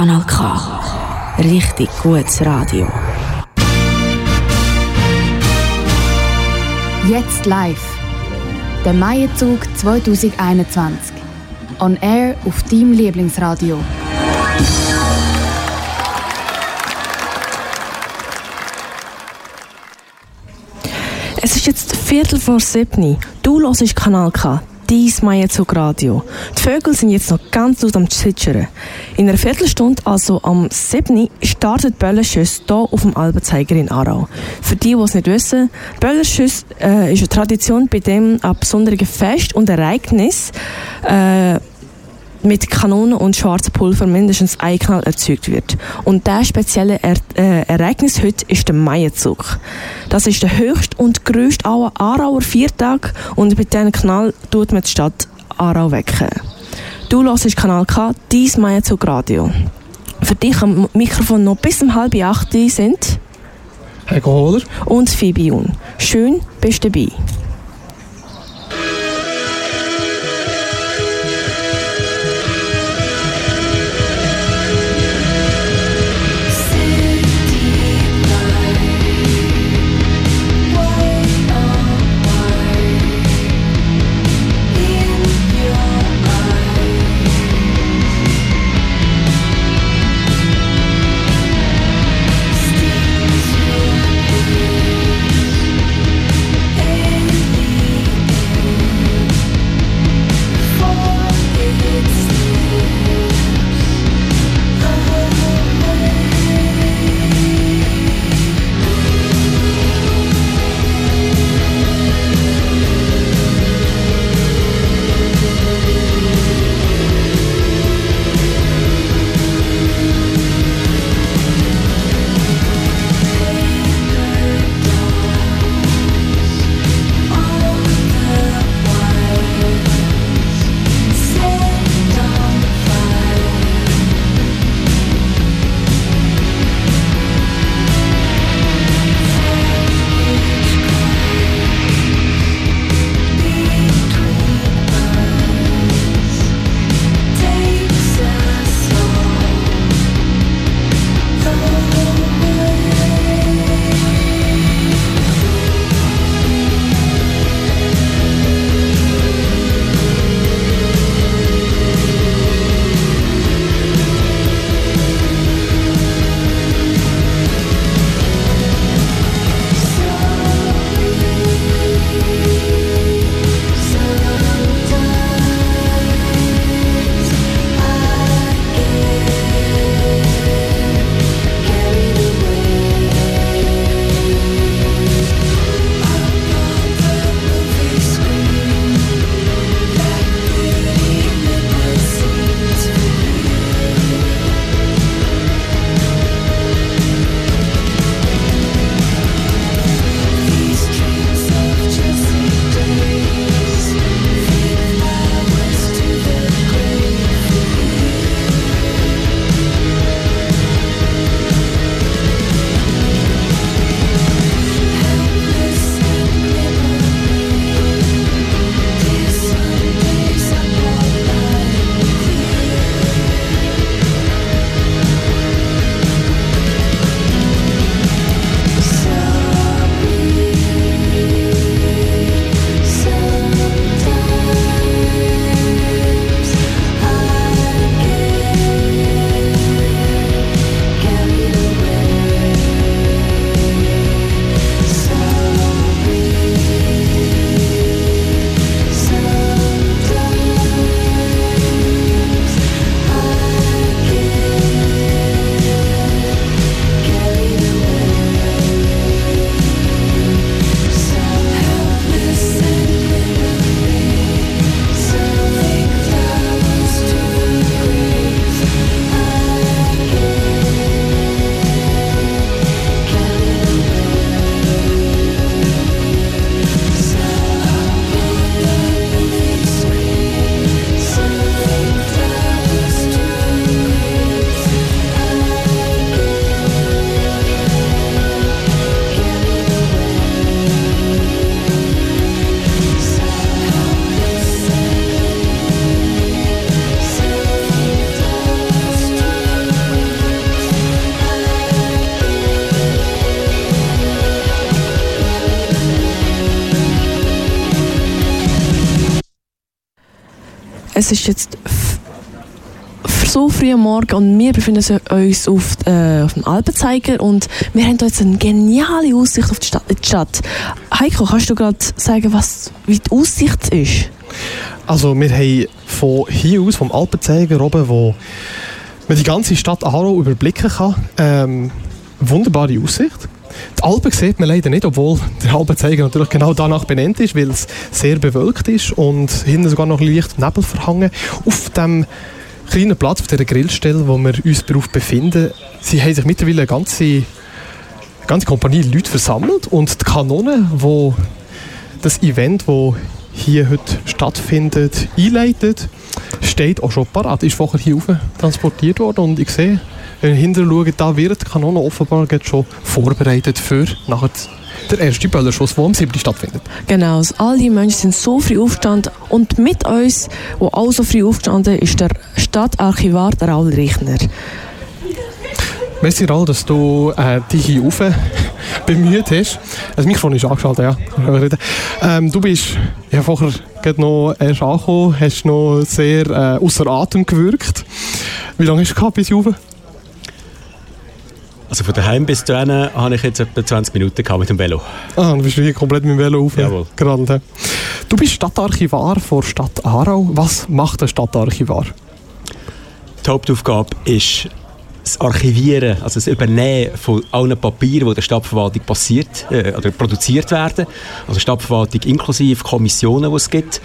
Kanal K. Richtig gutes Radio. Jetzt live. Der Maienzug 2021. On Air auf deinem Lieblingsradio. Es ist jetzt Viertel vor sieben. Du hörst Kanal K, dein Maienzug Radio. Die Vögel sind jetzt noch ganz laut am Zwitschern. In einer Viertelstunde, also am 7. startet Böllerschüss hier auf dem Albenzeiger in Aarau. Für die, die es nicht wissen, Böllerschüss äh, ist eine Tradition, bei dem an besonderen Fest und Ereignis äh, mit Kanonen und schwarzem Pulver mindestens ein Knall erzeugt wird. Und das spezielle er äh, Ereignis heute ist der Maienzug. Das ist der höchste und grösste Aarauer Viertag und mit diesem Knall tut man die Stadt Aarau wecken. Du hörst Kanal K, dein Maienzug Radio. Für dich am Mikrofon noch bis um halb acht sind Heiko Hohler und Jun. Schön, bist du dabei. Es ist jetzt so früh am Morgen und wir befinden uns auf, äh, auf dem Alpenzeiger und wir haben jetzt eine geniale Aussicht auf die Stadt. Die Stadt. Heiko, kannst du gerade sagen, was, wie die Aussicht ist? Also wir haben von hier aus, vom Alpenzeiger oben, wo man die ganze Stadt Aarau überblicken kann, ähm, wunderbare Aussicht. Die Alpen sieht man leider nicht, obwohl der Alpenzeiger natürlich genau danach benannt ist, weil es sehr bewölkt ist und hinten sogar noch leicht Nebel verhangen. Auf dem kleinen Platz, auf dieser Grillstelle, wo wir uns darauf befinden, sie haben sich mittlerweile eine ganze, eine ganze Kompanie Leute versammelt und die Kanone, wo das Event, das hier heute stattfindet, einleitet, steht auch schon parat. Ist vorher hier rauf transportiert worden und ich sehe, wenn wir hinterher schauen, da wird die Kanone offenbar schon vorbereitet für nachher der erste Böllerschuss, der am 7. stattfindet. Genau, also all die Menschen sind so früh aufgestanden und mit uns, wo auch so früh aufgestanden ist der Stadtarchivar, Raul Richner. Merci, Raul, dass du äh, dich hier rauf bemüht hast. Das Mikrofon ist angeschaltet, ja. Ähm, du bist ja, vorher noch erst angekommen, hast noch sehr äh, außer Atem gewirkt. Wie lange hast du gehabt bis hier rauf? Also von daheim bis dahin habe ich jetzt etwa 20 Minuten mit dem Velo. Ah, du bist hier komplett mit dem Velo aufgerannt. Du bist Stadtarchivar von Stadt Aarau. Was macht ein Stadtarchivar? Die Hauptaufgabe ist das Archivieren, also das Übernehmen von allen Papieren, die der Stadtverwaltung passiert, äh, oder produziert werden. Also Stadtverwaltung inklusive Kommissionen, die es gibt.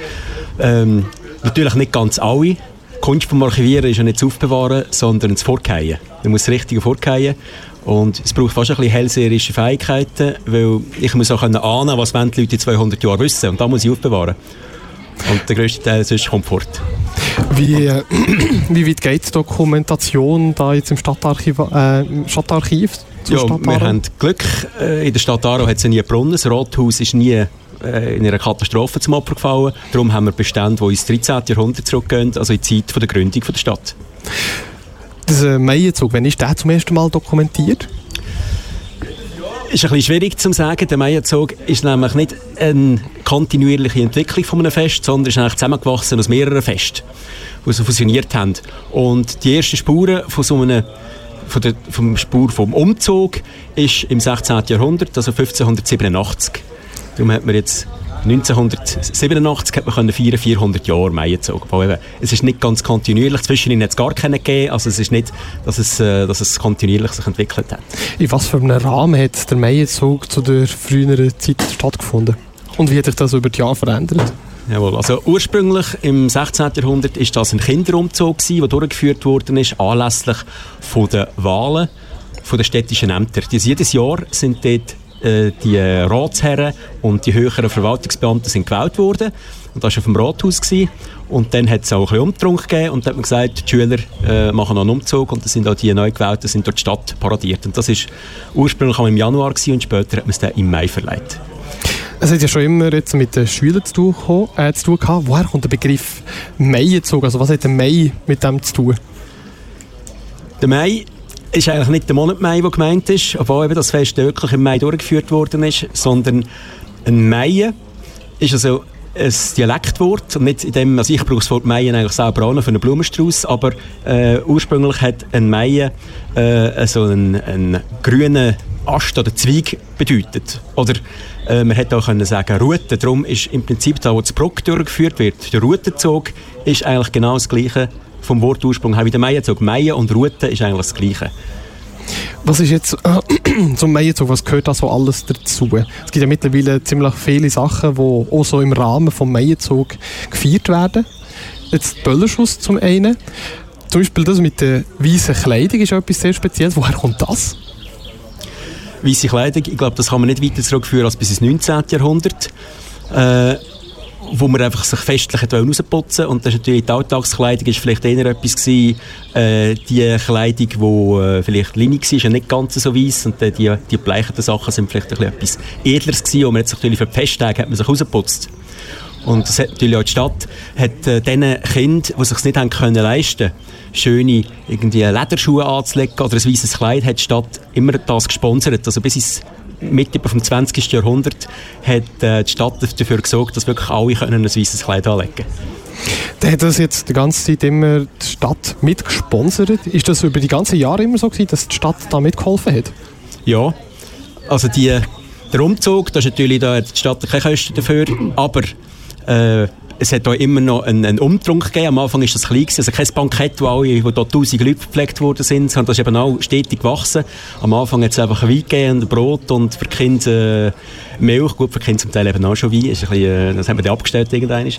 Ähm, natürlich nicht ganz alle. Die Kunst vom Archivieren ist ja nicht das Aufbewahren, sondern das Vorkehren. Man muss das Richtige vorkehren. Und es braucht fast ein bisschen hellseherische Fähigkeiten, weil ich muss auch ahnen, was die Leute in 200 Jahren wissen. Und da muss ich aufbewahren. Und der grösste Teil ist Komfort. Wie, äh, wie weit geht die Dokumentation da jetzt im Stadtarchiv? Äh, Stadtarchiv ja, wir haben Glück. Äh, in der Stadt Aarau hat es nie Brunnen. Das Rathaus ist nie äh, in einer Katastrophe zum Opfer gefallen. Darum haben wir Bestände, die ins 13. Jahrhundert zurückgehen, also in die Zeit der Gründung der Stadt. Der Maienzug, wann ist der zum ersten Mal dokumentiert? Ist ein bisschen schwierig zu sagen. Der Maienzug ist nämlich nicht eine kontinuierliche Entwicklung von einem Fest, sondern ist eigentlich zusammengewachsen aus mehreren Festen, die so fusioniert haben. Und die ersten Spuren von so einem von der vom Spur vom Umzug ist im 16. Jahrhundert, also 1587. Darum hat man jetzt 1987 hat man können feiern 400 Jahre Maienzug. es ist nicht ganz kontinuierlich. Zwischen hat es gar keinen gegeben. Also es ist nicht, dass es, äh, dass es kontinuierlich sich entwickelt hat. In was für einem Rahmen hat der Maienzug zu der früheren Zeit stattgefunden? Und wie hat sich das über die Jahre verändert? Jawohl, also ursprünglich im 16. Jahrhundert ist das ein Kinderumzug gewesen, der durchgeführt worden ist, anlässlich von der Wahlen von den städtischen Ämtern. Jedes Jahr sind dort äh, die Ratsherren und die höheren Verwaltungsbeamten sind gewählt worden. Und das war auf dem Rathaus. Gewesen. Und dann hat es auch ein bisschen Umtrunk gegeben und dann hat man gesagt, die Schüler äh, machen noch einen Umzug und dann sind auch die neu gewählten sind durch die Stadt paradiert. Und das war ursprünglich im Januar gewesen, und später hat man es dann im Mai verleiht. Es hat ja schon immer jetzt mit den Schülern zu tun, äh, zu tun gehabt. Woher kommt der Begriff Maizug? Also was hat der Mai mit dem zu tun? Der Mai ist eigentlich nicht der Monat Mai, der gemeint ist, obwohl eben das Fest wirklich im Mai durchgeführt worden ist, sondern ein Mai ist also ein Dialektwort und nicht in dem, also ich brauche das Wort Maien eigentlich selber auch für einen Blumenstrauß, aber äh, ursprünglich hat ein Maien äh, also einen, einen grünen Ast oder Zweig bedeutet. Oder äh, man hätte auch können sagen Route. Darum ist im Prinzip da, wo das Bruck durchgeführt wird, der Routenzug ist eigentlich genau das Gleiche vom Wortursprung her wie der Meienzug. Meien und Route ist eigentlich das Gleiche. Was ist jetzt äh, zum Meienzug, was gehört da so alles dazu? Es gibt ja mittlerweile ziemlich viele Sachen, die auch so im Rahmen des Meienzug gefeiert werden. Jetzt Böllerschuss zum einen. Zum Beispiel das mit der weißen Kleidung ist etwas sehr Spezielles. Woher kommt das? Weiße Kleidung, ich glaube, das kann man nicht weiter zurückführen als bis ins 19. Jahrhundert. Äh, wo man einfach sich festlich rausputzen und das ist natürlich die Alltagskleidung ist vielleicht eher etwas gewesen, äh, die Kleidung, die äh, vielleicht linig war, ist nicht ganz so weiss und äh, die, die bleichen Sachen sind vielleicht ein etwas edleres gewesen und man hat sich natürlich für die Festtage hat man sich rausgeputzt. Und das hat natürlich auch die Stadt, hat äh, den Kindern, die sich nicht haben können leisten schöne irgendwie Lederschuhe anzulegen oder ein weißes Kleid, hat die Stadt immer das gesponsert. Also bis ins Mitte vom 20. Jahrhundert hat äh, die Stadt dafür gesorgt, dass wirklich alle können ein weißes Kleid anlegen können. Der hat das jetzt die ganze Zeit immer die Stadt mitgesponsert. Ist das über die ganzen Jahre immer so gewesen, dass die Stadt da mitgeholfen hat? Ja, also die, der Umzug, da ist natürlich da hat die Stadt keine Kosten dafür, aber äh, es hat auch immer noch einen, einen Umtrunk gegeben. Am Anfang war das klein, gewesen, also kein Bankett, wo, alle, wo dort tausend Leute gepflegt worden sind, sondern das ist eben auch stetig gewachsen. Am Anfang hat es einfach ein Wein gegeben, Brot und für die Kinder äh, Milch. Gut, für die Kinder zum Teil eben auch schon Wein. Ist ein bisschen, äh, das haben wir dann abgestellt irgendwann.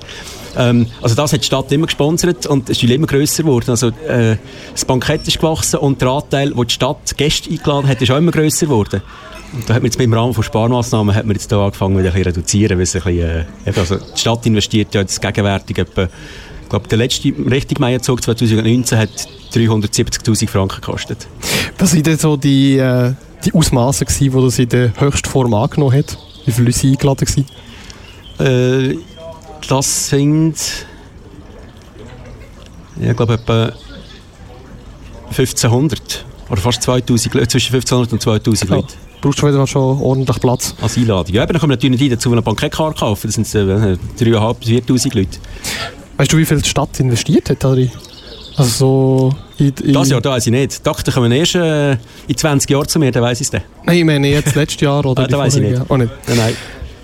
Ähm, also das hat die Stadt immer gesponsert und es ist immer grösser geworden. Also äh, das Bankett ist gewachsen und der Anteil, wo die Stadt Gäste eingeladen hat, ist auch immer grösser geworden. Da hat man jetzt im Rahmen von Sparmaßnahmen hat man jetzt da angefangen, wieder ein bisschen reduzieren, weil es ein bisschen, äh, also die Stadt investiert ja jetzt gegenwärtig etwa, ich glaube, der letzte richtig Meierzug 2019 hat 370'000 Franken gekostet. Was waren denn so die, äh, die Ausmaße die das in der Höchstform angenommen hat? Wie viele Leute eingeladen waren? Äh, das sind, ja, ich glaube, etwa 1500 oder fast 2000 Leute, zwischen 1500 und 2000 Leute brauchst du wieder schon ordentlich Platz. Als Einladung. Ja, aber dann wir natürlich nicht dazu eine Bankettkarte kaufen. Das sind äh, 3'500 bis 4'000 Leute. Weißt du, wie viel die Stadt investiert hat, Adri? Also so in, in das Jahr, da weiß ich nicht. Dachte, kommen erst äh, in 20 Jahren zu mir, dann weiß ich es dann. Nein, ich meine jetzt letztes Jahr oder ah, da weiß ich nicht. Auch nicht. Nein. nein.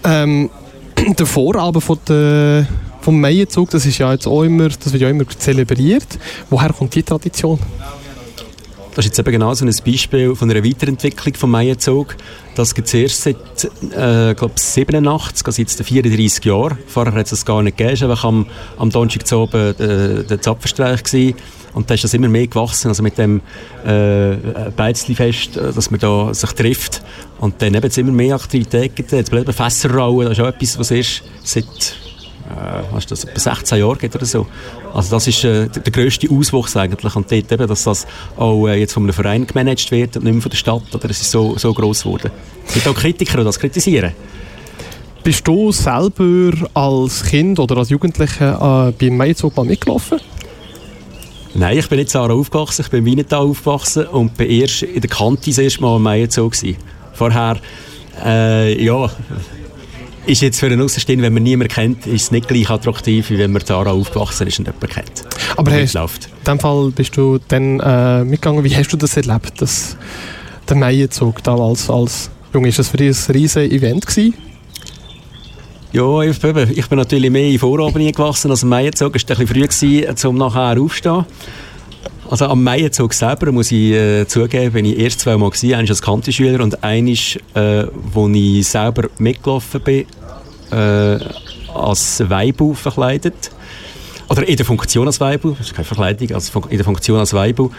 Ähm, der Vorabend von der, vom Maienzug, das ist ja jetzt auch immer, das wird ja immer zelebriert. Woher kommt die Tradition? Das ist jetzt eben genau so ein Beispiel von einer Weiterentwicklung vom Maienzug. Das gibt es erst seit, äh, glaube 87, also jetzt 34 Jahren. Vorher hat es das gar nicht gegeben. Es war am, am Donnerstag zu oben äh, der Zapfenstreich gewesen. Und da ist das immer mehr gewachsen, also mit dem äh, Beizli-Fest, äh, dass man da sich trifft. Und dann eben jetzt immer mehr Aktivitäten. Jetzt bleiben Fässerrauen, das ist auch etwas, was ist seit was das, etwa 16 Jahre geht oder so. Also das ist äh, der, der grösste Auswuchs eigentlich und dort eben, dass das auch äh, jetzt von einem Verein gemanagt wird und nicht mehr von der Stadt, oder es ist so, so gross geworden. Es gibt auch Kritiker, die das kritisieren. Bist du selber als Kind oder als Jugendlicher äh, beim Maizug mal mitgelaufen? Nein, ich bin nicht Sarah aufgewachsen, ich bin in Wienertal aufgewachsen und bin erst in der Kante das erste Mal am Maizug Vorher, äh, ja, ist jetzt für einen Außenstehenden, wenn man niemanden kennt, ist es nicht gleich attraktiv, wie wenn man Zara aufgewachsen ist und jemanden kennt. Aber hast, in dem Fall bist du dann äh, mitgegangen. Wie hast du das erlebt, dass der Meienzug damals als Junge, ist das für dich ein riesiges Event gewesen? Ja, ich, ich bin natürlich mehr in Vorabend gewachsen als im Meienzug. Es war ein bisschen früh, gewesen, um nachher aufzustehen. Also am Meienzug selber, muss ich äh, zugeben, bin ich erst zweimal gewesen. Eines als Kantenschüler und eines, äh, wo ich selber mitgelaufen bin, äh, als Weibu verkleidet. Oder in der Funktion als Weibu, das ist keine Verkleidung, also in der Funktion als Weibu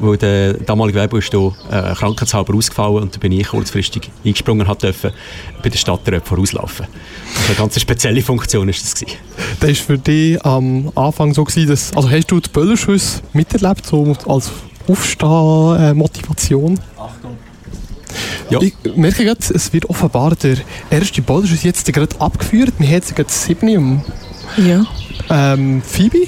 weil der damalige Weber ist hier äh, krankheitshalber ausgefallen und da bin ich kurzfristig eingesprungen und durfte bei der Stadt vorauslaufen. Also eine ganz spezielle Funktion ist das gewesen. Das war für dich am Anfang so gewesen, dass, also hast du die Böllerschüsse miterlebt, so als Aufstehmotivation? Achtung. Ja. Ich merke gerade, es wird offenbar der erste Böllerschuss jetzt gerade abgeführt. Wir haben jetzt gerade 7 um. Ja. Ähm, Phoebe?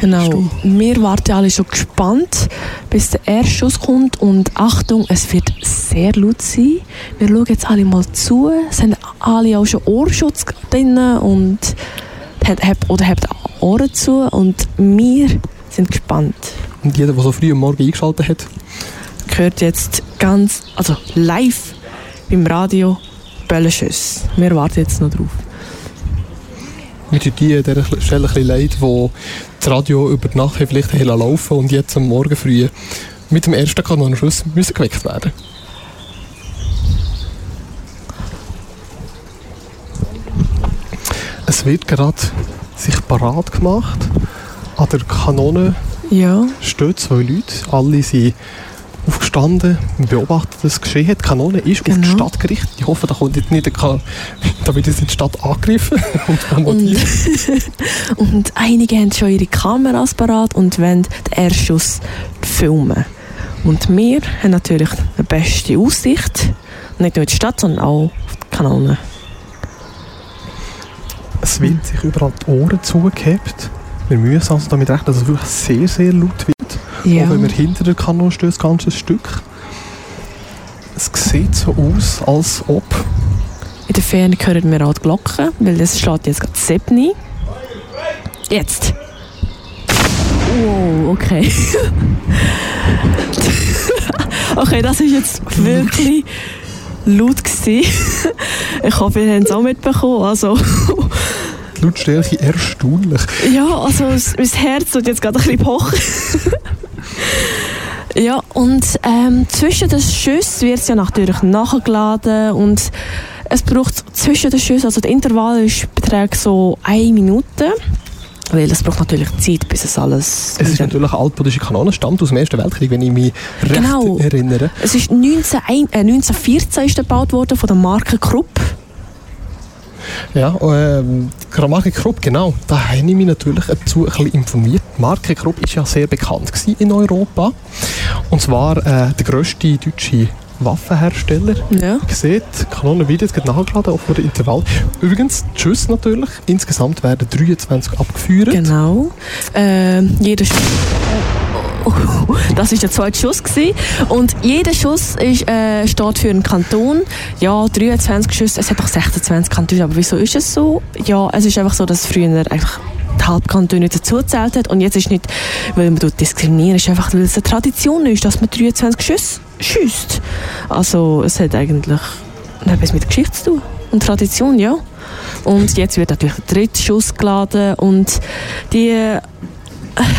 Genau. Wir warten alle schon gespannt, bis der erste Schuss kommt. Und Achtung, es wird sehr laut sein. Wir schauen jetzt alle mal zu. Es haben alle auch schon Ohrschutz drin und oder habt Ohren zu. Und wir sind gespannt. Und jeder, der so früh am Morgen eingeschaltet hat, gehört jetzt ganz, also live beim Radio Böllenschüsse. Wir warten jetzt noch drauf. Mir tut die an dieser Stelle ein bisschen leid, die das Radio über die Nacht vielleicht laufen und jetzt am Morgen früh mit dem ersten Kanonenschuss müssen geweckt werden Es wird gerade sich parat gemacht. An der Kanone ja. stehen zwei Leute. Alle sind aufgestanden und beobachtet das Geschehen. Die Kanone ist genau. auf die. Stadt gerichtet. Ich hoffe, da kommt jetzt nicht eine da wird jetzt die Stadt angegriffen und. Und, und, einige haben schon ihre Kameras parat und wollen den Erschuss filmen. Und wir haben natürlich die beste Aussicht. Nicht nur in die Stadt, sondern auch auf die Kanone. Es wird sich überall die Ohren zugehabt. Wir müssen also damit rechnen, dass es wirklich sehr, sehr laut wird. Ja. Auch wenn wir hinter der Kanone stehen, das ganze Stück. Es sieht so aus, als ob... In der Ferne hören wir auch die Glocken, weil es schlägt jetzt gerade 7 Jetzt. Wow, okay. okay, das ist jetzt wirklich laut gewesen. Ich hoffe, ihr habt es auch mitbekommen. Also, Lautstärke erstaunlich. ja, also mein Herz tut jetzt gerade ein bisschen pochen. ja, und ähm, zwischen den Schüssen wird es ja natürlich nachgeladen und es braucht zwischen den Schüssen, also der Intervall ist, beträgt so eine Minute. Weil es braucht natürlich Zeit, bis es alles... Es ist natürlich eine altbodische Kanone, stammt aus dem Ersten Weltkrieg, wenn ich mich recht Genau. erinnere. Es ist 19, ein- äh, 1914 ist gebaut worden von der Marke Krupp. Ja, ähm, Grammatik Krupp, genau, da habe ich mich natürlich dazu ein bisschen informiert. Die Marke Krupp ist ja sehr bekannt in Europa. Und zwar äh, der grösste deutsche Waffenhersteller. Ja. Seht, jetzt gerade nachgeladen auf dem Intervall. Übrigens, die Schüsse natürlich. Insgesamt werden 23 abgeführt. Genau. Ähm, jeder Schuss. Oh, Das ist der zweite Schuss gewesen. und jeder Schuss ist, äh, steht für einen Kanton. Ja, 23 Schüsse. Es hat doch 26 Kantone, aber wieso ist es so? Ja, es ist einfach so, dass früher die Halbkantone dazu gezählt hat und jetzt ist nicht, weil man dort diskriminieren, ist einfach, weil es eine Tradition ist, dass man 23 Schüsse schießt. Also es hat eigentlich etwas mit Geschichte zu tun und Tradition, ja. Und jetzt wird natürlich der dritte Schuss geladen und die äh,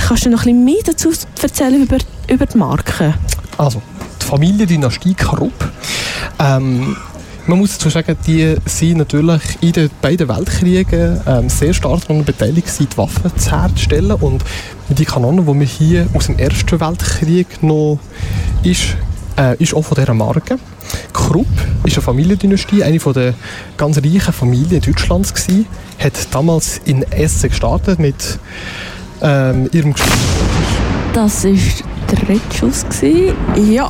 kannst du noch ein bisschen mehr dazu erzählen über, über die Marke? Also, die Familiendynastie Krupp. Ähm, man muss dazu sagen, die sind natürlich in den beiden Weltkriegen ähm, sehr stark daran beteiligt, die Waffen herzustellen. Und die Kanone, die wir hier aus dem Ersten Weltkrieg noch ist, äh, ist auch von dieser Marke. Krupp ist eine Familiendynastie, eine der ganz reichen Familien Deutschlands gewesen, hat damals in Essen gestartet mit ähm, ihrem Das der dritte Schuss. Gewesen. Ja.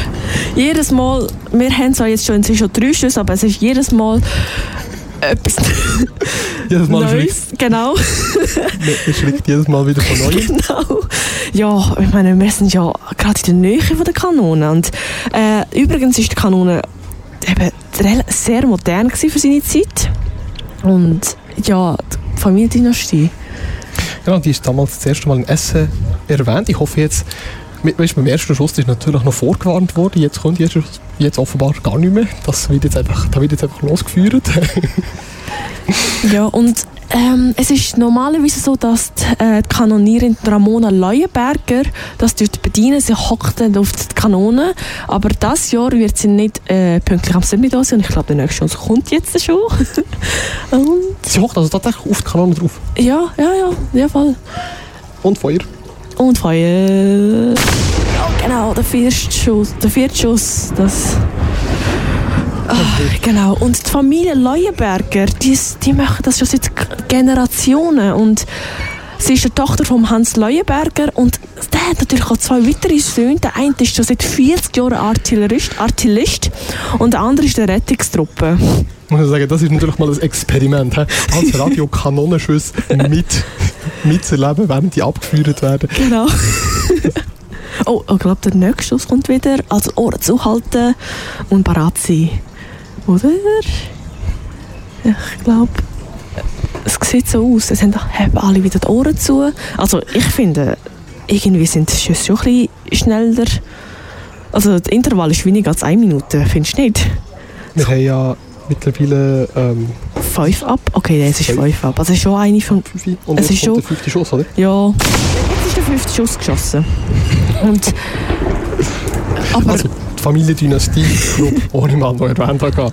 jedes Mal, wir haben zwar jetzt schon, schon drei Schüsse, aber es ist jedes Mal etwas jedes Mal schlägt, Neues. Genau. es schlägt jedes Mal wieder von neuem. genau. Ja, ich meine, wir sind ja gerade in der Nähe von der Kanone. Und äh, übrigens ist die Kanone eben sehr modern für seine Zeit. Und ja, die Familiendynastie. Genau, die ist damals das erste Mal in Essen erwähnt. Ich hoffe jetzt, mit, weißt, beim ersten Schuss ist natürlich noch vorgewarnt worden. Jetzt kommt jetzt, jetzt offenbar gar nicht mehr. Das wird jetzt einfach, da wird jetzt einfach losgeführt. Ja, und ähm, es ist normalerweise so, dass die, äh, die Kanonierin Ramona Leuenberger das dort bedienen. Sie hockt dann auf die Kanone. Aber das Jahr wird sie nicht äh, pünktlich am 7. da sein. Und ich glaube, der nächste Schuss kommt jetzt schon. Sie hockt also tatsächlich auf die Kanone drauf. ja, ja, ja, ja, voll. Und Feuer. Und Feuer. Ja, genau, der vierte Schuss. Der vierte Schuss, das... Ah, genau, und die Familie Leuenberger, die, die machen das schon seit Generationen und sie ist die Tochter von Hans Leuenberger und der hat natürlich auch zwei weitere Söhne. Der eine ist schon seit 40 Jahren Artillerist, Artillist und der andere ist der Rettungstruppe. Muss ich sagen, das ist natürlich mal ein Experiment. he? Als Radiokanonenschüsse mit, mitzuerleben, während die abgeführt werden. Genau. oh, ich glaube, der nächste Schuss kommt wieder. Also Ohren zuhalten und parat sein. Oder? Ich glaube, es sieht so aus. Es haben haben alle wieder die Ohren zu. Also ich finde, irgendwie sind die Schüsse schon ein bisschen schneller. Also das Intervall ist weniger als eine Minute, findest du nicht? Wir haben ja mittlerweile ähm, Fünf ab? Okay, nein, es ist Fünf. ab. Also es ist schon eine von... und Es ist schon- der fünfte Schuss, oder? Ja, jetzt ist der fünfte Schuss geschossen. Und... Aber... Also Familiendynastie Krupp, ohne mal noch erwähnt habe.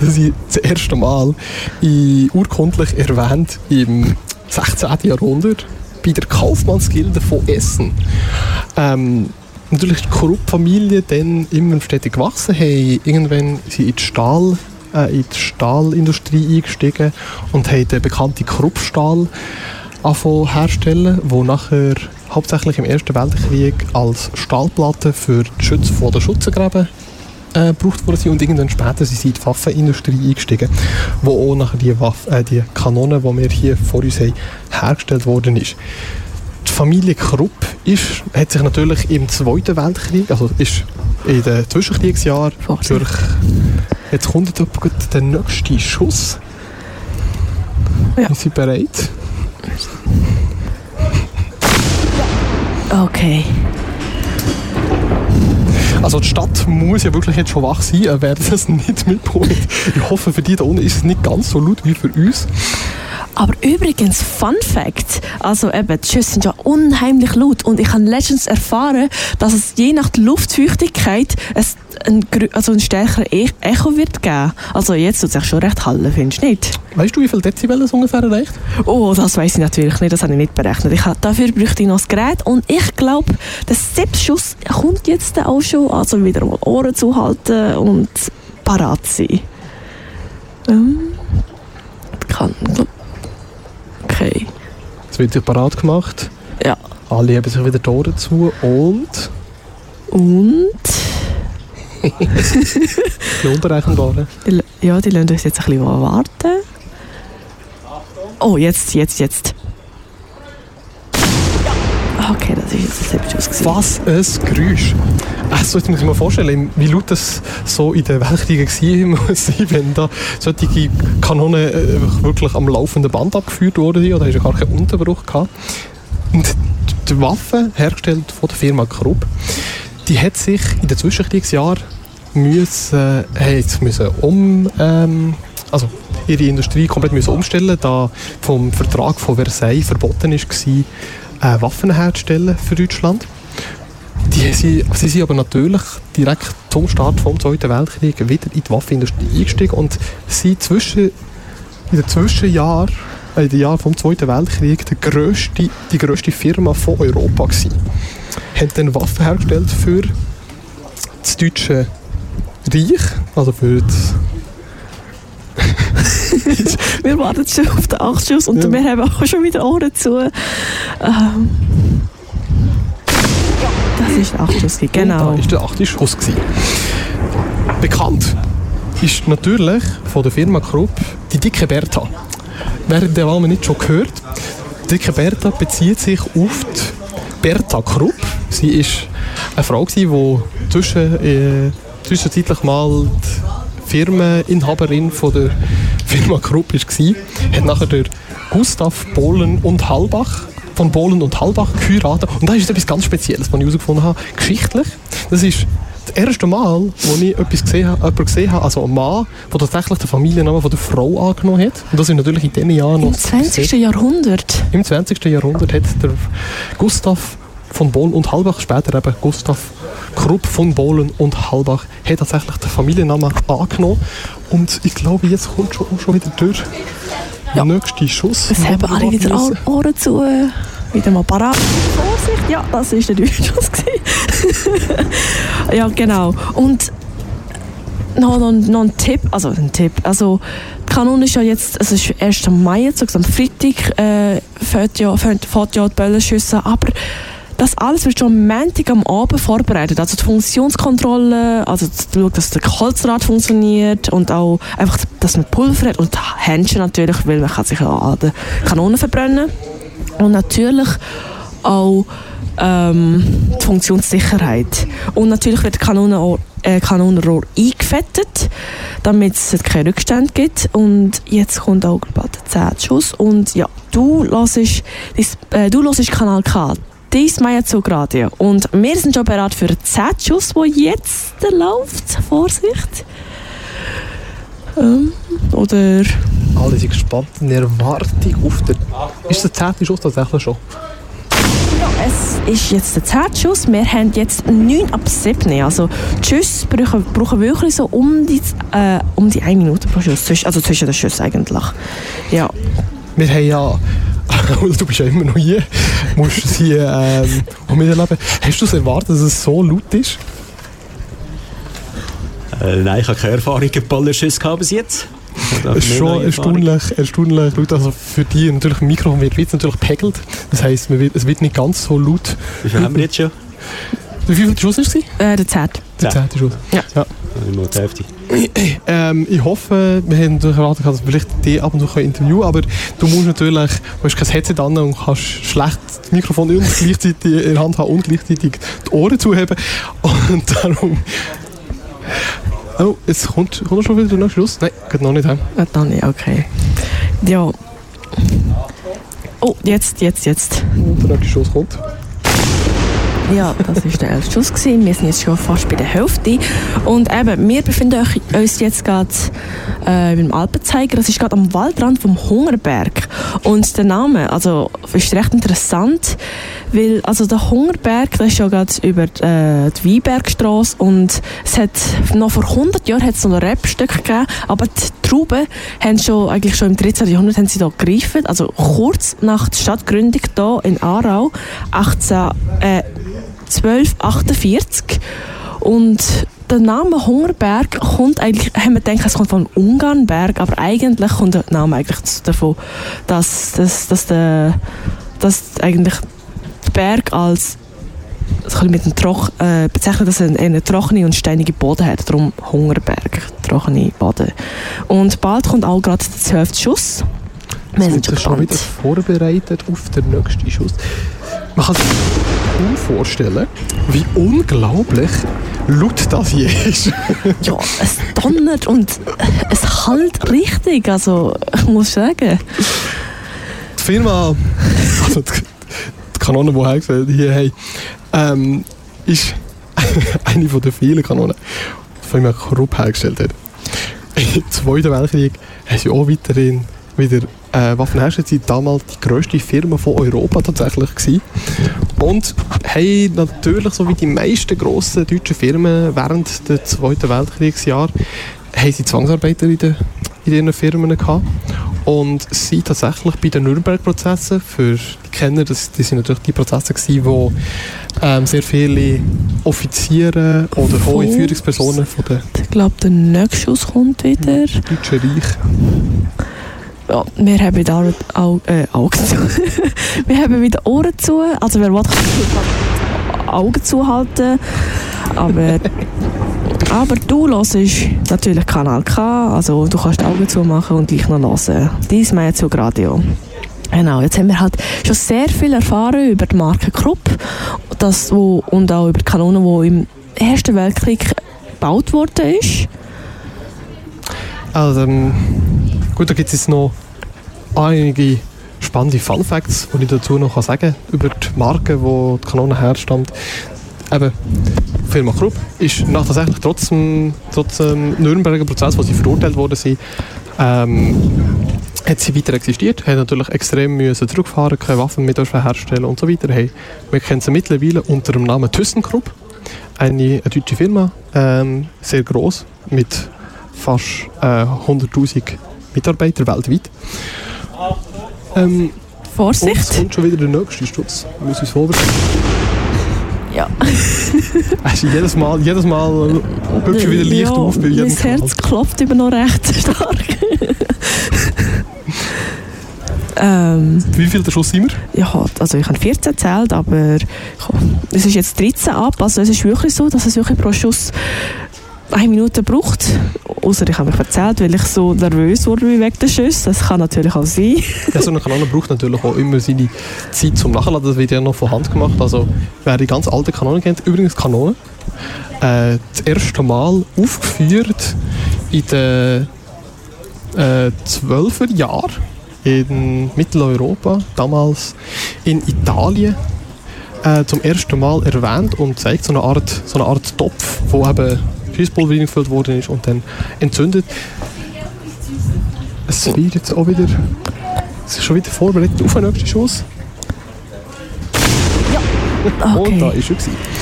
Das ist das erste Mal in, urkundlich erwähnt im 16. Jahrhundert bei der Kaufmannsgilde von Essen. Ähm, natürlich ist die Krupp-Familie dann immer stetig gewachsen, haben irgendwann sie in die Stahl äh, in die Stahlindustrie eingestiegen und haben den bekannten Kruppstahl herstellen, wo nachher hauptsächlich im Ersten Weltkrieg als Stahlplatte für die Schütze von der Schützengräben äh, gebraucht worden sind und irgendwann später sind sie in die Waffenindustrie eingestiegen, wo auch nachher die, Waff äh, die Kanone, die wir hier vor uns haben, hergestellt worden ist. Die Familie Krupp ist, hat sich natürlich im Zweiten Weltkrieg, also ist in den Zwischenkriegsjahren Vorsicht. durch Jetzt kommt jetzt der nächste Schuss. Ja. Sind Sie bereit? Okay. Also die Stadt muss ja wirklich jetzt schon wach sein, äh, wer das nicht mitbekommt. Ich hoffe, für die da unten ist es nicht ganz so laut wie für uns. Aber übrigens, Fun Fact, also eben, die Schüsse sind ja unheimlich laut und ich habe letztens erfahren, dass es je nach der Luftfeuchtigkeit es ein, also ein stärkeres e Echo wird geben. Also jetzt tut es sich schon recht hallen, findest du nicht? Weißt du, wie viel Dezibel es ungefähr erreicht? Oh, das weiß ich natürlich nicht, das habe ich nicht berechnet. Ich dafür bräuchte ich noch das Gerät und ich glaube, der Siebschuss kommt jetzt auch schon, also wieder mal Ohren zuhalten und parat sein. Ähm, kann, okay, Es wird sich parat gemacht. ja. Alle haben sich wieder Ohren zu und Und die unberechenbaren. ja, die lassen uns jetzt ein bisschen warten. Oh, jetzt, jetzt, jetzt. Okay, das ist jetzt ein Selbstschuss. gewesen. Was ein Geräusch. Also, jetzt muss ich mir vorstellen, wie laut das so in den Weltkriegen war, muss wenn da solche Kanonen äh, wirklich am laufenden Band abgeführt wurden. Oder hast du gar keinen Unterbruch gehabt. Und die Waffe, hergestellt von der Firma Krupp, die hat sich in den Zwischenkriegsjahren müssen, äh, müssen um, ähm, also ihre Industrie komplett müssen umstellen, da vom Vertrag von Versailles verboten war, äh, Waffen herzustellen für Deutschland. Die, sie, sie sind aber natürlich direkt zum Start des Zweiten Weltkriegs wieder in die Waffenindustrie eingestiegen und sind zwischen, in den Zwischenjahren, äh, in den Jahren des Zweiten Weltkriegs die grösste, die grösste Firma von Europa gewesen. Haben dann Waffen hergestellt für das deutsche Reich, also für das Wir warten schon auf den Achtschuss und Ja. wir haben auch schon wieder Ohren zu. Ähm, das ist der Achtschuss, gewesen, genau. Und da ist der achte Schuss. Gewesen. Bekannt ist natürlich von der Firma Krupp die dicke Bertha. Wer den Namen nicht schon gehört, die dicke Bertha bezieht sich auf die Bertha Krupp. Sie ist eine Frau, die zwischen, äh, zwischenzeitlich mal die Firmeninhaberin von der Firma Krupp war. Hat nachher der Gustav Bohlen und Halbach von Bohlen und Halbach geheiratet. Und das ist etwas ganz Spezielles, was ich herausgefunden habe. Geschichtlich, das ist das erste Mal, wo ich etwas gesehen habe, jemanden gesehen habe, also ein Mann, der tatsächlich den Familiennamen von der Frau angenommen hat. Und das ist natürlich in diesen Jahren Im noch 20. Jahrhundert. im 20. Jahrhundert hat der Gustav von Bohlen und Halbach, später eben Gustav Krupp von Bohlen und Halbach, hat tatsächlich den Familiennamen angenommen. Und ich glaube, jetzt kommt schon, schon wieder durch der nächste Schuss. Es haben alle wieder. Ohr- Ohren zu. Wieder mal parat. Vorsicht, ja, das war der Durchschuss. gewesen. ja, genau. Und noch, noch, noch ein Tipp, also ein Tipp, also die Kanone ist ja jetzt, es ist erst am Mai, jetzt, also am Freitag, äh, fährt ja, fährt, fährt ja die Böllenschüsse, aber das alles wird schon am Montag am Abend vorbereitet. Also die Funktionskontrolle, also schauen, dass der Holzrad funktioniert und auch einfach, dass man Pulver hat und Händchen natürlich, weil man kann sich ja an den Kanonen verbrennen. Und natürlich auch ähm, die Funktionssicherheit. Und natürlich wird der Kanonenrohr, äh, Kanonenrohr eingefettet, damit es keine Rückstände gibt. Und jetzt kommt auch der 10. Schuss. Und ja, du hörst, äh, du hörst Kanal K, dein Meierzug-Radio. Und wir sind schon bereit für den 10. Schuss, der jetzt läuft. Vorsicht. Ähm, oder... Alle sind gespannt in Erwartung auf den... Ist der zehnte Schuss tatsächlich schon? Es ist jetzt der zehnte Schuss. Wir haben jetzt 9 ab 7. Also die Schüsse brauchen, brauchen wirklich so um die, äh, um die 1 Minute pro Schuss. Also zwischen den Schüssen eigentlich. Ja. Wir haben ja... du bist ja immer noch hier. Musst es hier ähm, auch miterleben. Hast du es erwartet, dass es so laut ist? Äh, nein, ich habe keine Erfahrung mit Ballerschüssen gehabt bis jetzt. Es ist schon erstaunlich, erstaunlich laut. Also für die natürlich, im Mikrofon wird wird natürlich pegelt. Das heisst, man wird, es wird nicht ganz so laut. Wie viel haben wir jetzt schon? Wie viel Schuss war es? Äh, der zehnte. Der Zehn. zehnte Schuss. Nur die Hälfte. Ähm, ich hoffe, wir haben erwartet, dass wir vielleicht die ab und zu können interviewen aber du musst natürlich, du hast kein Headset an und kannst schlecht das Mikrofon und gleichzeitig in der Hand haben und gleichzeitig die Ohren zuheben. Und darum... Oh, jetzt kommt, kommt schon wieder der nächste Schluss? Nein, geht noch nicht. He? Äh, dann nicht, okay. Ja. Oh, jetzt, jetzt, jetzt. Und der nächste Schuss kommt. Ja, das war der elfte Schuss. Gewesen. Wir sind jetzt schon fast bei der Hälfte. Und eben, wir befinden uns jetzt gerade äh, beim Alpenzeiger. Das ist gerade am Waldrand vom Hungerberg. Und der Name, also, ist recht interessant, weil also der Hungerberg, das ist ja gerade über äh, die Weinbergstraße und es hat noch vor 100 Jahren hat es noch ein Rebstück gegeben, aber die Trauben haben schon, eigentlich schon im 13. Jahrhundert haben sie da gegriffen, also kurz nach der Stadtgründung hier in Aarau, 18, äh, 1248 und der Name Hungerberg kommt eigentlich, haben wir gedacht, es kommt von Ungarnberg, aber eigentlich kommt der Name eigentlich davon, dass, dass, dass, der, dass eigentlich der Berg als mit dem Troch, äh, bezeichnen, dass er einen, einen trockenen und steinigen Boden hat, darum Hungerberg, trockene Boden. Und bald kommt auch gerade der zwölfte Schuss. Wir sind schon wieder vorbereitet auf den nächsten Schuss. Man kann sich kaum vorstellen, wie unglaublich laut das hier ist. Ja, es donnert und es halt richtig, also ich muss sagen. Die Firma, also die, die Kanone, die hier haben, ähm, ist eine von den vielen Kanonen, die Firma Krupp hergestellt hat. Im Zweiten Weltkrieg haben sie auch weiterhin wieder äh, Waffen hergestellt. Sie waren damals die grösste Firma von Europa tatsächlich gewesen. Und haben natürlich, so wie die meisten grossen deutschen Firmen während der Zweiten Weltkriegsjahre, haben sie Zwangsarbeiter in, den, in ihren Firmen gehabt. Und sie tatsächlich bei den Nürnberg-Prozessen, für die Kenner, das, das sind natürlich die Prozesse gewesen, wo ähm, sehr viele Offiziere oder hohe. Führungspersonen von der Ich glaube, der nächste Schuss kommt wieder. Deutschen Reich Ja, wir haben wieder Augen, Au- äh, Augen zu. wir haben wieder Ohren zu. Also wer will, Augen zuhalten. Aber, aber du hörst natürlich Kanal K. Also du kannst Augen zumachen und gleich noch hören. Dies Meierzug Radio. Genau, jetzt haben wir halt schon sehr viel erfahren über die Marke Krupp das, wo, und auch über die Kanone, die im Ersten Weltkrieg gebaut worden ist. Also, gut, da gibt es noch einige spannende Fun Facts, die ich dazu noch sagen kann, über die Marke, wo die Kanone herstammt. Eben, die Firma Krupp ist nach tatsächlich trotz dem, trotz dem Nürnberger Prozess, wo sie verurteilt worden sind, ähm, hat sie weiter existiert, hat natürlich extrem müssen zurückfahren, keine Waffen mehr dürfen herstellen und so weiter. Hey, wir kennen sie mittlerweile unter dem Namen ThyssenKrupp, eine, eine deutsche Firma, ähm, sehr groß mit fast äh, 100'000 Mitarbeiter weltweit. Ähm, und es Vorsicht! kommt schon wieder der nächste Sturz. Wir müssen uns vorbereiten. Ja. Also jedes Mal, jedes Mal hübsch wieder leicht ja, auf bei jedem Mein Herz klopft immer noch recht stark. ähm, Wie viel der Schuss sind wir? ja, also ich habe 14 gezählt, aber es ist jetzt 13 ab. Also es ist wirklich so, dass es wirklich pro Schuss eine Minute braucht. Außer ich habe mich erzählt, weil ich so nervös wurde wie wegen der Schüsse. Das kann natürlich auch sein. Ja, so eine Kanone braucht natürlich auch immer seine Zeit zum Nachladen. Das wird ja noch von Hand gemacht. Also wer die ganz alte Kanone kennt, übrigens Kanone, äh, das erste Mal aufgeführt in den äh, 12er Jahren in Mitteleuropa, damals in Italien. Äh, zum ersten Mal erwähnt und zeigt so eine Art, so eine Art Topf, wo eben Schießpulver reingefüllt worden ist und dann entzündet. Es wird jetzt auch wieder es ist schon wieder vorbereitet auf den nächsten Schuss. Und da Okay. ist er. gewesen.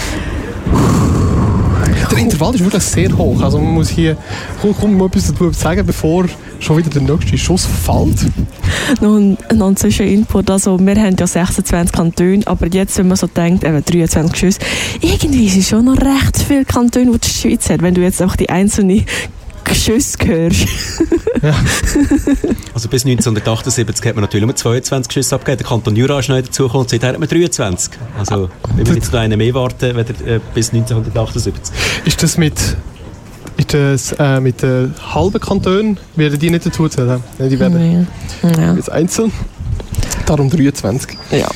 Der Intervall ist wirklich sehr hoch. Also man muss hier kaum, kaum mal etwas dazu sagen, bevor schon wieder der nächste Schuss fällt. Ein, noch ein Zwischeninput. Also, wir haben ja 26 Kantone, aber jetzt, wenn man so denkt, eben 23 Schüsse, irgendwie ist es schon noch recht viele Kantone, die die Schweiz hat, wenn du jetzt einfach die einzelnen Schüsse hörst. Also bis 1978 hat man natürlich immer 22 Schüsse abgegeben. Der Kanton Jura ist neu dazugekommen, seither hat man 23. Also wenn wir jetzt noch einen mehr warten, weder, äh, bis 1978. Ist das mit, ist das, äh, mit den halben Kantonen, werden die nicht dazu zählen? Nein, die werden Ja. jetzt einzeln. Darum 23. ja.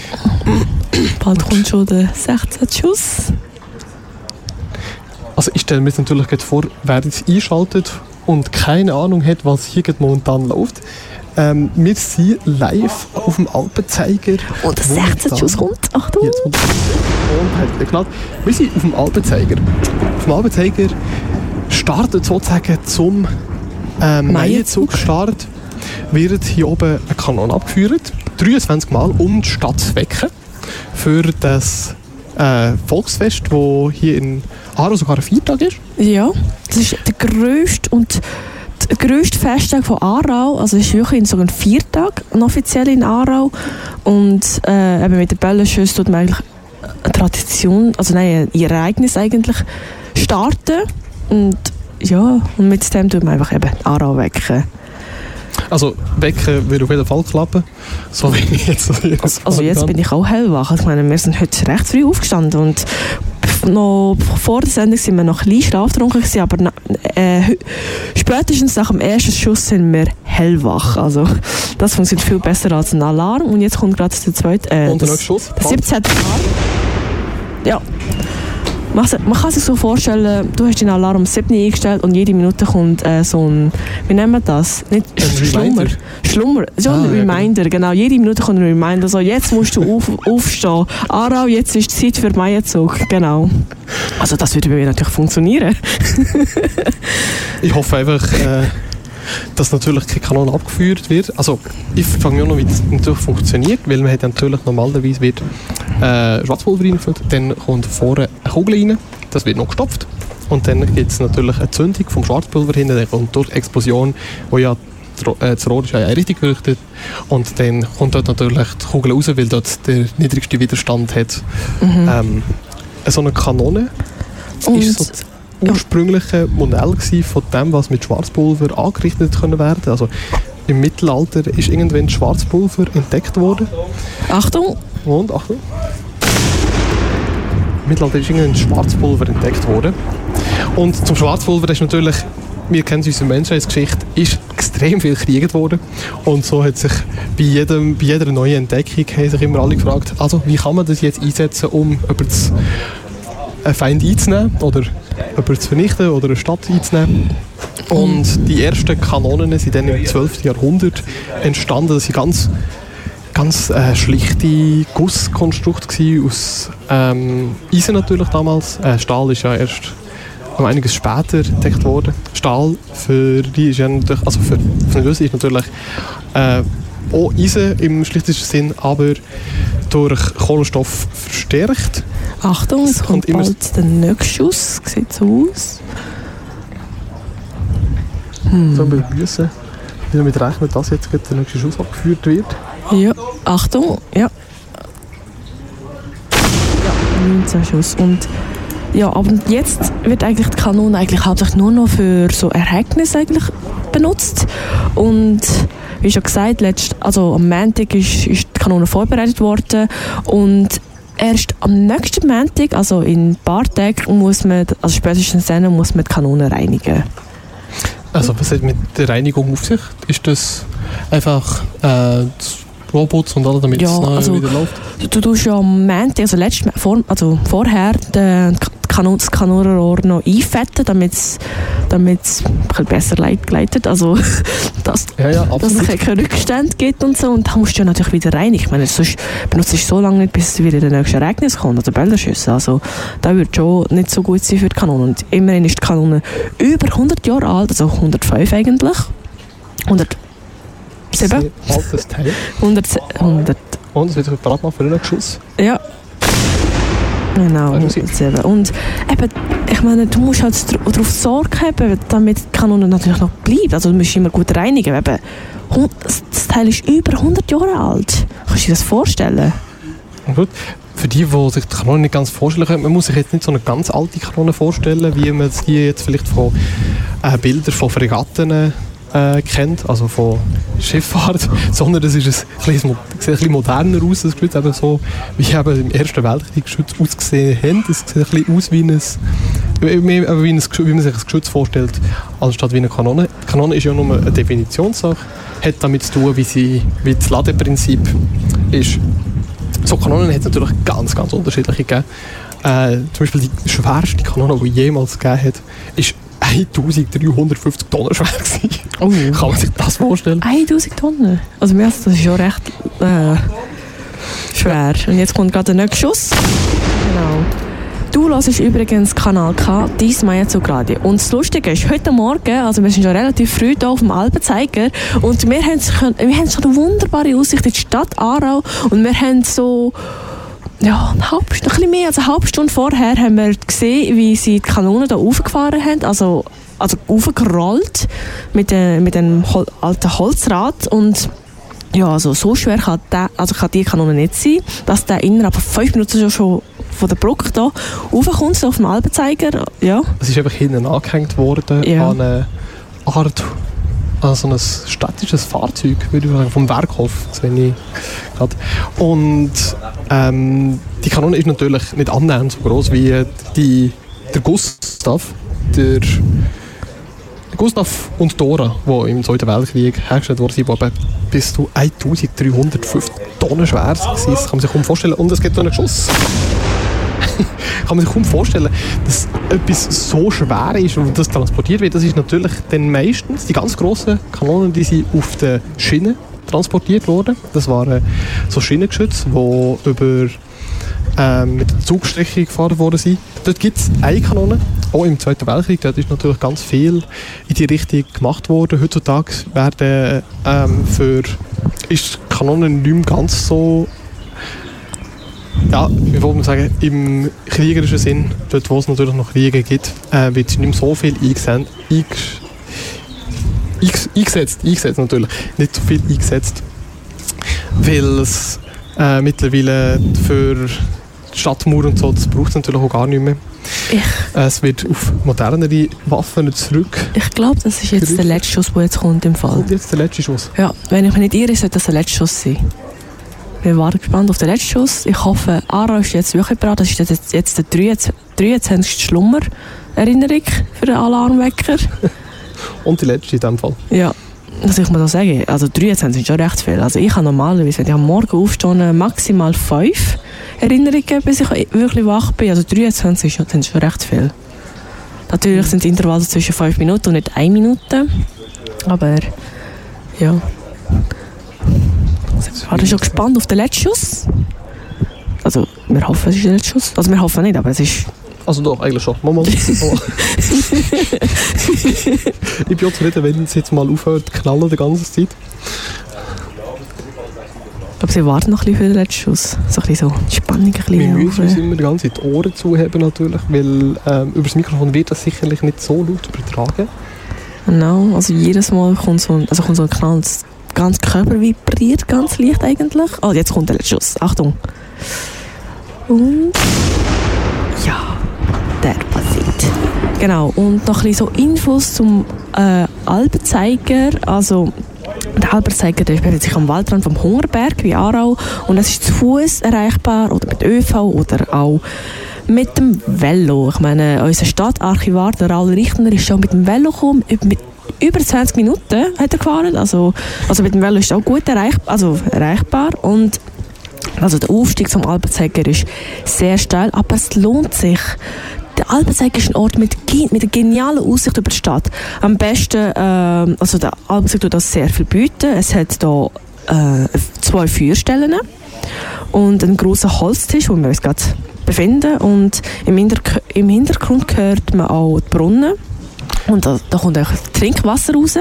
Bald kommt schon der 16. Schuss. Also ich stelle mir jetzt natürlich vor, wer jetzt einschaltet und keine Ahnung hat, was hier gerade momentan läuft. Ähm, wir sind live auf dem Alpenzeiger. Und der 16 Schuss kommt. Achtung! Jetzt kommt und hat geklappt. Wir sind auf dem Alpenzeiger. Auf dem Alpenzeiger startet sozusagen zum ähm, Maienzug. Maienzugstart wird hier oben eine Kanone abgeführt. 23 Mal, um die Stadt zu wecken. Für das äh, Volksfest, das hier in Aarau sogar ein Viertag ist. Ja, das ist der grösste und der grösste Festtag von Aarau. Also ist wirklich sogar ein Viertag, offiziell in Aarau. Und äh, eben mit den Böllenschüssen tut man eigentlich eine Tradition, also nein, ein Ereignis eigentlich starten. Und ja, und mit dem tut man einfach eben Aarau wecken. Also wecken wird auf jeden Fall klappen. So wie ich jetzt Also, also jetzt bin ich auch hellwach. Ich meine, wir sind heute recht früh aufgestanden und noch vor der Sendung sind wir noch ein bisschen schlaftrunken gewesen, aber na, äh, spätestens nach dem ersten Schuss sind wir hellwach. Also das funktioniert viel besser als ein Alarm. Und jetzt kommt gerade der zweite, äh, Und der das, Schuss. der 17. Alarm. Ja. Man kann sich so vorstellen, du hast den Alarm um 7 Uhr eingestellt und jede Minute kommt äh, so ein, wie nennen wir das? Nicht Ein Schlummer. Reminder. Schlummer, so Ah, ein ja, genau. Reminder, genau. Jede Minute kommt ein Reminder, so jetzt musst du auf, aufstehen. Aarau, jetzt ist die Zeit für Maienzug, genau. Also das würde bei mir natürlich funktionieren. Ich hoffe einfach, äh, dass natürlich keine Kanone abgeführt wird. Also ich mich auch noch, wie das natürlich funktioniert, weil man hat natürlich normalerweise wird äh, Schwarzpulver reingefüllt, dann kommt vorne eine Kugel rein, das wird noch gestopft und dann gibt es natürlich eine Zündung vom Schwarzpulver hinten, dann kommt durch die Explosion, wo ja das äh, Rohr ist ja richtig gerichtet und dann kommt dort natürlich die Kugel raus, weil dort der niedrigste Widerstand hat. Ähm, so eine Kanone Und ist so ursprüngliche Modell von dem, was mit Schwarzpulver angerichtet können werden. Also im Mittelalter ist irgendwann Schwarzpulver entdeckt worden. Achtung, Und, Achtung. Im Mittelalter ist irgendwann Schwarzpulver entdeckt worden. Und zum Schwarzpulver ist natürlich, wir kennen es aus der Menschheitsgeschichte, ist extrem viel gekriegt worden. Und so hat sich bei, jedem, bei jeder neuen Entdeckung haben sich immer alle gefragt, also wie kann man das jetzt einsetzen, um über das einen Feind einzunehmen oder jemanden zu vernichten oder eine Stadt einzunehmen. Und die ersten Kanonen sind dann im 12. Jahrhundert entstanden. Das sind ganz, ganz äh, schlichte Gusskonstrukte aus ähm, Eisen natürlich damals. Äh, Stahl ist ja erst um einiges später entdeckt worden. Stahl für die ist ja natürlich, also für, für Russen ist natürlich äh, auch Eisen im schlichtesten Sinn, aber durch Kohlenstoff verstärkt. Achtung, Es es kommt kommt bald der nächste Schuss. Sieht so aus. So begrüßen. Ich damit rechnen, dass jetzt der nächste Schuss abgeführt wird. Ja, Achtung, ja. Ja, 19 Schuss. Und ja, aber jetzt wird eigentlich die Kanone eigentlich hauptsächlich nur noch für so Ereignisse eigentlich benutzt. Und wie schon gesagt, letzt, also am Montag ist, ist die Kanone vorbereitet worden und erst am nächsten Montag, also in ein paar Tagen, muss man, also spätestens dann muss man die Kanone reinigen. Also was hat mit der Reinigung auf sich? Ist das einfach äh, Robots und alles, damit ja, es also, wieder läuft. Du tust ja am Montag, also, letztes, vor, also vorher, das Kanonenrohr noch einfetten, damit es besser geleitet also dass, ja, ja, dass es keinen Rückstand gibt und so. Und da musst du ja natürlich wieder rein. Ich meine, sonst benutzt es so lange nicht, bis es wieder in den nächsten Ereignis kommt, also Bälderschüsse. Also das würde schon nicht so gut sein für die Kanone. Und immerhin ist die Kanone über 100 Jahre alt, also 105 eigentlich. 100 7. Altes Teil. 100, 100. Ah. Und es wird gerade mal vorhin geschossen. Ja. Genau, 107. Und eben, ich meine, du musst halt darauf Sorge haben, damit die Kanone natürlich noch bleibt. Also du musst immer gut reinigen. Eben, das Teil ist über 100 Jahre alt. Kannst du dir das vorstellen? Gut. Für die, die sich die Kanone nicht ganz vorstellen können, man muss sich jetzt nicht so eine ganz alte Kanone vorstellen, wie man sie jetzt vielleicht von äh, Bildern von Fregatten äh, kennt, also von Schifffahrt, sondern das ist ein bisschen, sieht ein bisschen moderner aus, das sieht eben so, wie eben im Ersten Weltkrieg Geschütze ausgesehen haben. Es sieht ein bisschen aus wie ein, mehr wie, ein, wie man sich ein Geschütz vorstellt, anstatt wie eine Kanone. Die Kanone ist ja nur eine Definitionssache, hat damit zu tun, wie, sie, wie das Ladeprinzip ist. So Kanonen hat es natürlich ganz, ganz unterschiedliche gegeben. Äh, zum Beispiel die schwerste Kanone, die jemals gegeben hat, ist 1350 Tonnen schwer. Gewesen. Oh. Kann man sich das vorstellen? 1000 Tonnen. Also mir das ist schon recht äh, schwer. Und jetzt kommt gerade der nächste Schuss. Genau. Du hörst übrigens Kanal K, dies Meierzug Radio. Und das Lustige ist, heute Morgen, also wir sind schon relativ früh hier auf dem Alpenzeiger und wir haben, wir haben schon eine wunderbare Aussicht in die Stadt Aarau und wir haben so ja, eine halbe ein bisschen mehr als eine halbe Stunde vorher haben wir gesehen, wie sie die Kanonen hier aufgefahren haben, also, also aufgerollt mit, äh, mit einem Hol alten Holzrad und ja, also so schwer kann, der, also kann die Kanone nicht sein, dass der innerhalb von fünf Minuten schon, schon von der Brücke hier raufkommt, so auf dem Alpenzeiger. Ja. Es ist einfach hinten angehängt worden Ja. an eine Art, an so ein städtisches Fahrzeug, würde ich sagen, vom Werkhof. Wenn ich. Und ähm, die Kanone ist natürlich nicht annähernd so groß wie die, der Gustav, der Gustav und Dora, die im Zweiten Weltkrieg hergestellt worden sind, die bis zu 1350 Tonnen schwer waren. Das kann man sich kaum vorstellen. Und es gibt einen Schuss. kann man sich kaum vorstellen, dass etwas so schwer ist und das transportiert wird. Das ist natürlich dann meistens die ganz grossen Kanonen, die sind auf der Schiene transportiert worden. Das waren so Schienengeschütze, die über ähm, mit der Zugstrecke gefahren worden sind. Dort gibt es eine Kanone, auch im Zweiten Weltkrieg. Dort ist natürlich ganz viel in die Richtung gemacht worden. Heutzutage werden ähm, für ist die Kanone nicht mehr ganz so ja, wollte man sagen, im kriegerischen Sinn, dort wo es natürlich noch Kriege gibt, äh, wird nicht mehr so viel eingesetzt, eingesetzt, eingesetzt, natürlich, nicht so viel eingesetzt, weil es äh, mittlerweile für die Stadtmauer und so, das braucht es natürlich auch gar nicht mehr. Ich, es wird auf modernere Waffen zurück. ich glaube, das ist jetzt der letzte Schuss, der jetzt kommt im Fall. Und jetzt der letzte Schuss. Ja, wenn ich mich nicht irre, sollte das der letzte Schuss sein. Wir waren gespannt auf den letzten Schuss. Ich hoffe, Ara ist jetzt wirklich bereit. Das ist jetzt, jetzt der 23. 23. Schlummer. Erinnerung für den Alarmwecker. Und die letzte in dem Fall. Ja, also ich muss auch sagen, also 23 sind schon recht viel. Also ich habe normalerweise, wenn ich am Morgen aufstehe, maximal 5 Erinnerungen, bis ich wirklich wach bin. Also 23 sind schon- schon recht viel. Natürlich sind die Intervalle zwischen 5 Minuten und nicht 1 Minute. Aber ja. Ich war schon gespannt auf den letzten Schuss. Also wir hoffen, es ist der letzte Schuss. Also wir hoffen nicht, aber es ist... Also doch, eigentlich schon. Mal, mal. ich bin auch zufrieden, wenn es jetzt mal aufhört knallen die ganze Zeit. Ich glaube, sie warten noch ein bisschen für den letzten Schuss. So ein bisschen so die Spannung ein bisschen Wir müssen uns immer die ganze Zeit die Ohren zuheben natürlich, weil ähm, über das Mikrofon wird das sicherlich nicht so laut übertragen. Genau, also jedes Mal kommt so ein, also kommt so ein Knall, das ganze Körper vibriert ganz leicht eigentlich. Oh, jetzt kommt der letzte Schuss. Achtung. Und ja, der passiert. Genau, und noch ein bisschen so Infos zum äh, Alpenzeiger. Also der Alpenzeiger befindet sich am Waldrand vom Hungerberg wie Aarau und es ist zu Fuß erreichbar oder mit ÖV oder auch mit dem Velo. Ich meine, unser Stadtarchivar, der Raul Richtner, ist schon mit dem Velo gekommen. Mit über 20 Minuten hat er gefahren. Also, also mit dem Velo ist auch gut erreichbar. Also erreichbar. Und also der Aufstieg zum Alpenzeiger ist sehr steil, aber es lohnt sich. Der Alpenzeiger ist ein Ort mit, mit einer genialen Aussicht über die Stadt. Am besten, ähm, also der Alpenzeiger tut das sehr viel bieten. Es hat hier äh, zwei Feuerstellen und einen großen Holztisch, wo wir uns gerade befinden. Und im, Hinter im Hintergrund hört man auch die Brunnen. Und da, da kommt auch Trinkwasser raus.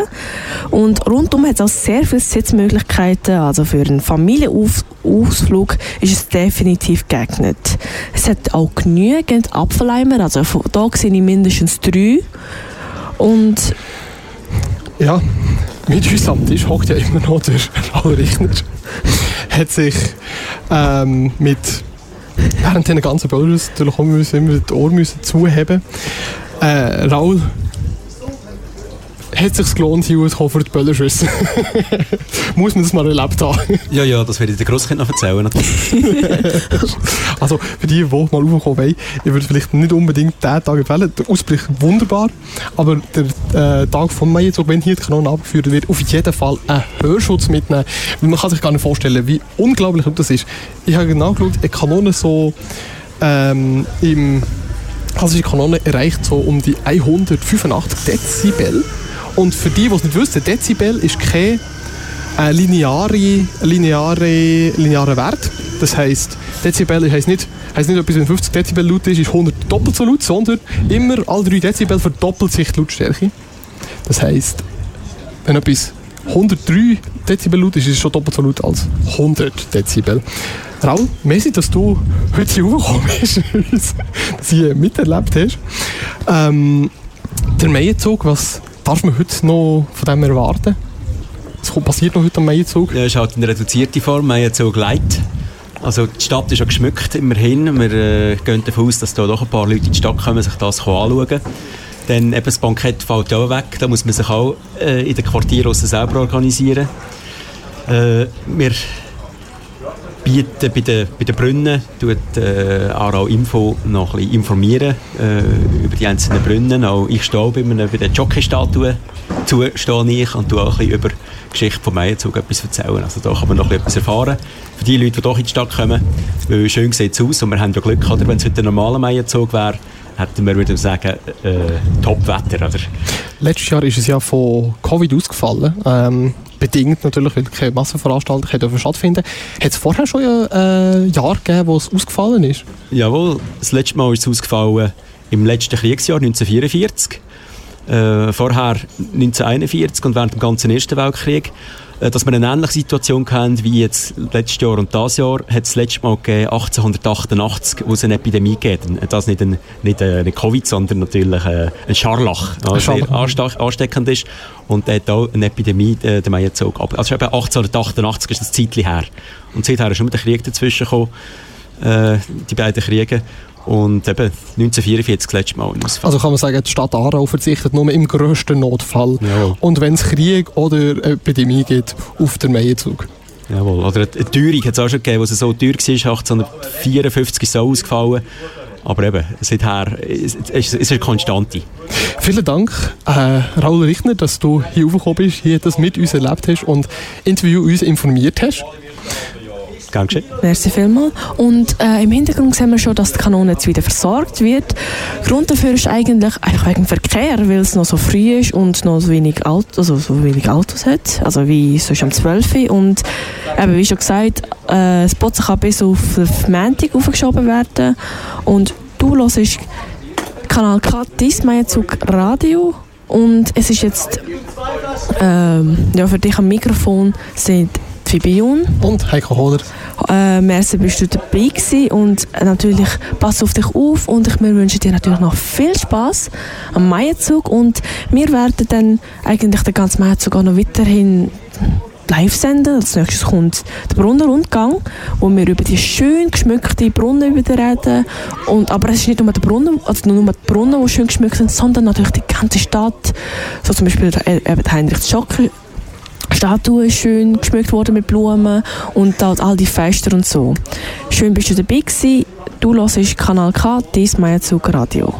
Und rundum hat es auch sehr viele Sitzmöglichkeiten. Also für einen Familienausflug ist es definitiv geeignet. Es hat auch genügend Apfeleimer. Also da sehe ich mindestens drei. Und Ja, mit uns am Tisch hockt ja immer noch der Raul Richtner. Hat sich ähm, mit während den ganzen Böllers natürlich auch immer die Ohren zuheben. Äh, Raul, hat es sich gelohnt, hier auszukommen für die Böllerschüsse? Muss man das mal erlebt haben? Ja, ja, das werde ich den Grosskind noch erzählen. Also für die, die mal raufkommen wollen, ich würde vielleicht nicht unbedingt diesen Tag empfehlen. Der Ausblick wunderbar, aber der äh, Tag vom Maizug, wenn hier die Kanone abgeführt wird, auf jeden Fall einen Hörschutz mitnehmen. Weil man kann sich gar nicht vorstellen, wie unglaublich das ist. Ich habe genau geschaut, eine Kanone so ähm, im klassische Kanone erreicht so um die 185 Dezibel. Und für die, die es nicht wissen, Dezibel ist kein äh, lineare, lineare, linearer Wert. Das heisst, Dezibel heisst nicht, heisst nicht etwas, wenn 50 Dezibel laut ist, ist 100 doppelt so laut, sondern immer alle 3 Dezibel verdoppelt sich die Lautstärke. Das heisst, wenn etwas 103 Dezibel laut ist, ist es schon doppelt so laut als 100 Dezibel. Raul, merci, dass du heute hier hochgekommen bist, dass du miterlebt hast. Ähm, der Meienzug, was darf man heute noch von dem erwarten? Was passiert noch heute am Meienzug? Ja, es ist halt eine reduzierte Form, Meienzug Light. Also die Stadt ist ja geschmückt, immerhin. Wir äh, gehen davon aus, dass da doch ein paar Leute in die Stadt kommen, sich das anschauen Dann eben das Bankett fällt auch weg, da muss man sich auch äh, in den Quartieren selber organisieren. Äh, wir bieten bei den, bei den Brunnen, tut äh, auch Info noch ein bisschen informieren äh, über die einzelnen Brunnen. Auch ich stehe bei, einem, bei der Jockey-Statue zu, stehe ich und tue auch ein bisschen über die Geschichte von Meienzug etwas erzählen. Also da kann man noch etwas erfahren. Für die Leute, die doch in die Stadt kommen, weil schön sieht es aus und wir haben ja Glück, oder, wenn es heute ein normaler Meienzug wäre, hätten wir, würde sagen, äh, Top-Wetter. Letztes Jahr ist es ja von Covid ausgefallen. Ähm, bedingt natürlich, weil keine Massenveranstaltungen stattfinden Hat es vorher schon ein äh, Jahr gegeben, wo es ausgefallen ist? Jawohl, das letzte Mal ist es ausgefallen im letzten Kriegsjahr 1944. Äh, vorher 1941 und während dem ganzen Ersten Weltkrieg. Äh, dass wir eine ähnliche Situation haben wie jetzt letztes Jahr und das Jahr, hat es letztes Mal gegeben, 1888, wo es eine Epidemie geht. Das nicht ein, nicht ein Covid, sondern natürlich ein Scharlach, der sehr ansteckend ist. Und hat auch eine Epidemie, äh, der Mai zog ab. Also eben 1888 ist das Zeitchen her. Und seither ist schon der Krieg dazwischen gekommen, äh, die beiden Kriege. Und eben 1944 das letzte Mal Also kann man sagen, die Stadt Aarau verzichtet nur im grössten Notfall. Jawohl. Und wenn es Krieg oder Epidemie gibt, auf den Meienzug. Jawohl. Oder eine Teuerung hat es auch schon gegeben, als es so teuer war, 1854 ist so ausgefallen. Aber eben, seither ist es eine Konstante. Vielen Dank, äh, Raul Richtner, dass du hier hochgekommen bist, hier das mit uns erlebt hast und Interview uns informiert hast. Gern geschehen. Merci vielmals. Und äh, im Hintergrund sehen wir schon, dass die Kanone jetzt wieder versorgt wird. Grund dafür ist eigentlich einfach wegen Verkehr, weil es noch so früh ist und noch so wenig, Auto, also so wenig Autos hat. Also wie sonst um 12 Uhr. Und eben, wie schon gesagt, äh, das Botzen kann bis auf, Montag aufgeschoben werden. Und du hörst Kanal K, Dismeienzug Radio. Und es ist jetzt ähm, ja, für dich am Mikrofon sind Fibion. Und Heiko Hoder. Äh, merci, bist du dabei gewesen und natürlich pass auf dich auf und ich, wir wünschen dir natürlich noch viel Spaß am Maienzug und wir werden dann eigentlich den ganzen Maienzug auch noch weiterhin live senden. Als nächstes kommt der Brunnenrundgang, wo wir über die schön geschmückte Brunnen reden. Und, aber es ist nicht nur der Brunnen, also nur die Brunnen, die schön geschmückt sind, sondern natürlich die ganze Stadt. So zum Beispiel der, äh, Heinrich Schocker Statue ist schön geschmückt worden mit Blumen und dort all die Fester und so. Schön bist du dabei gewesen. Du hörst Kanal K, dies Meierzug Radio.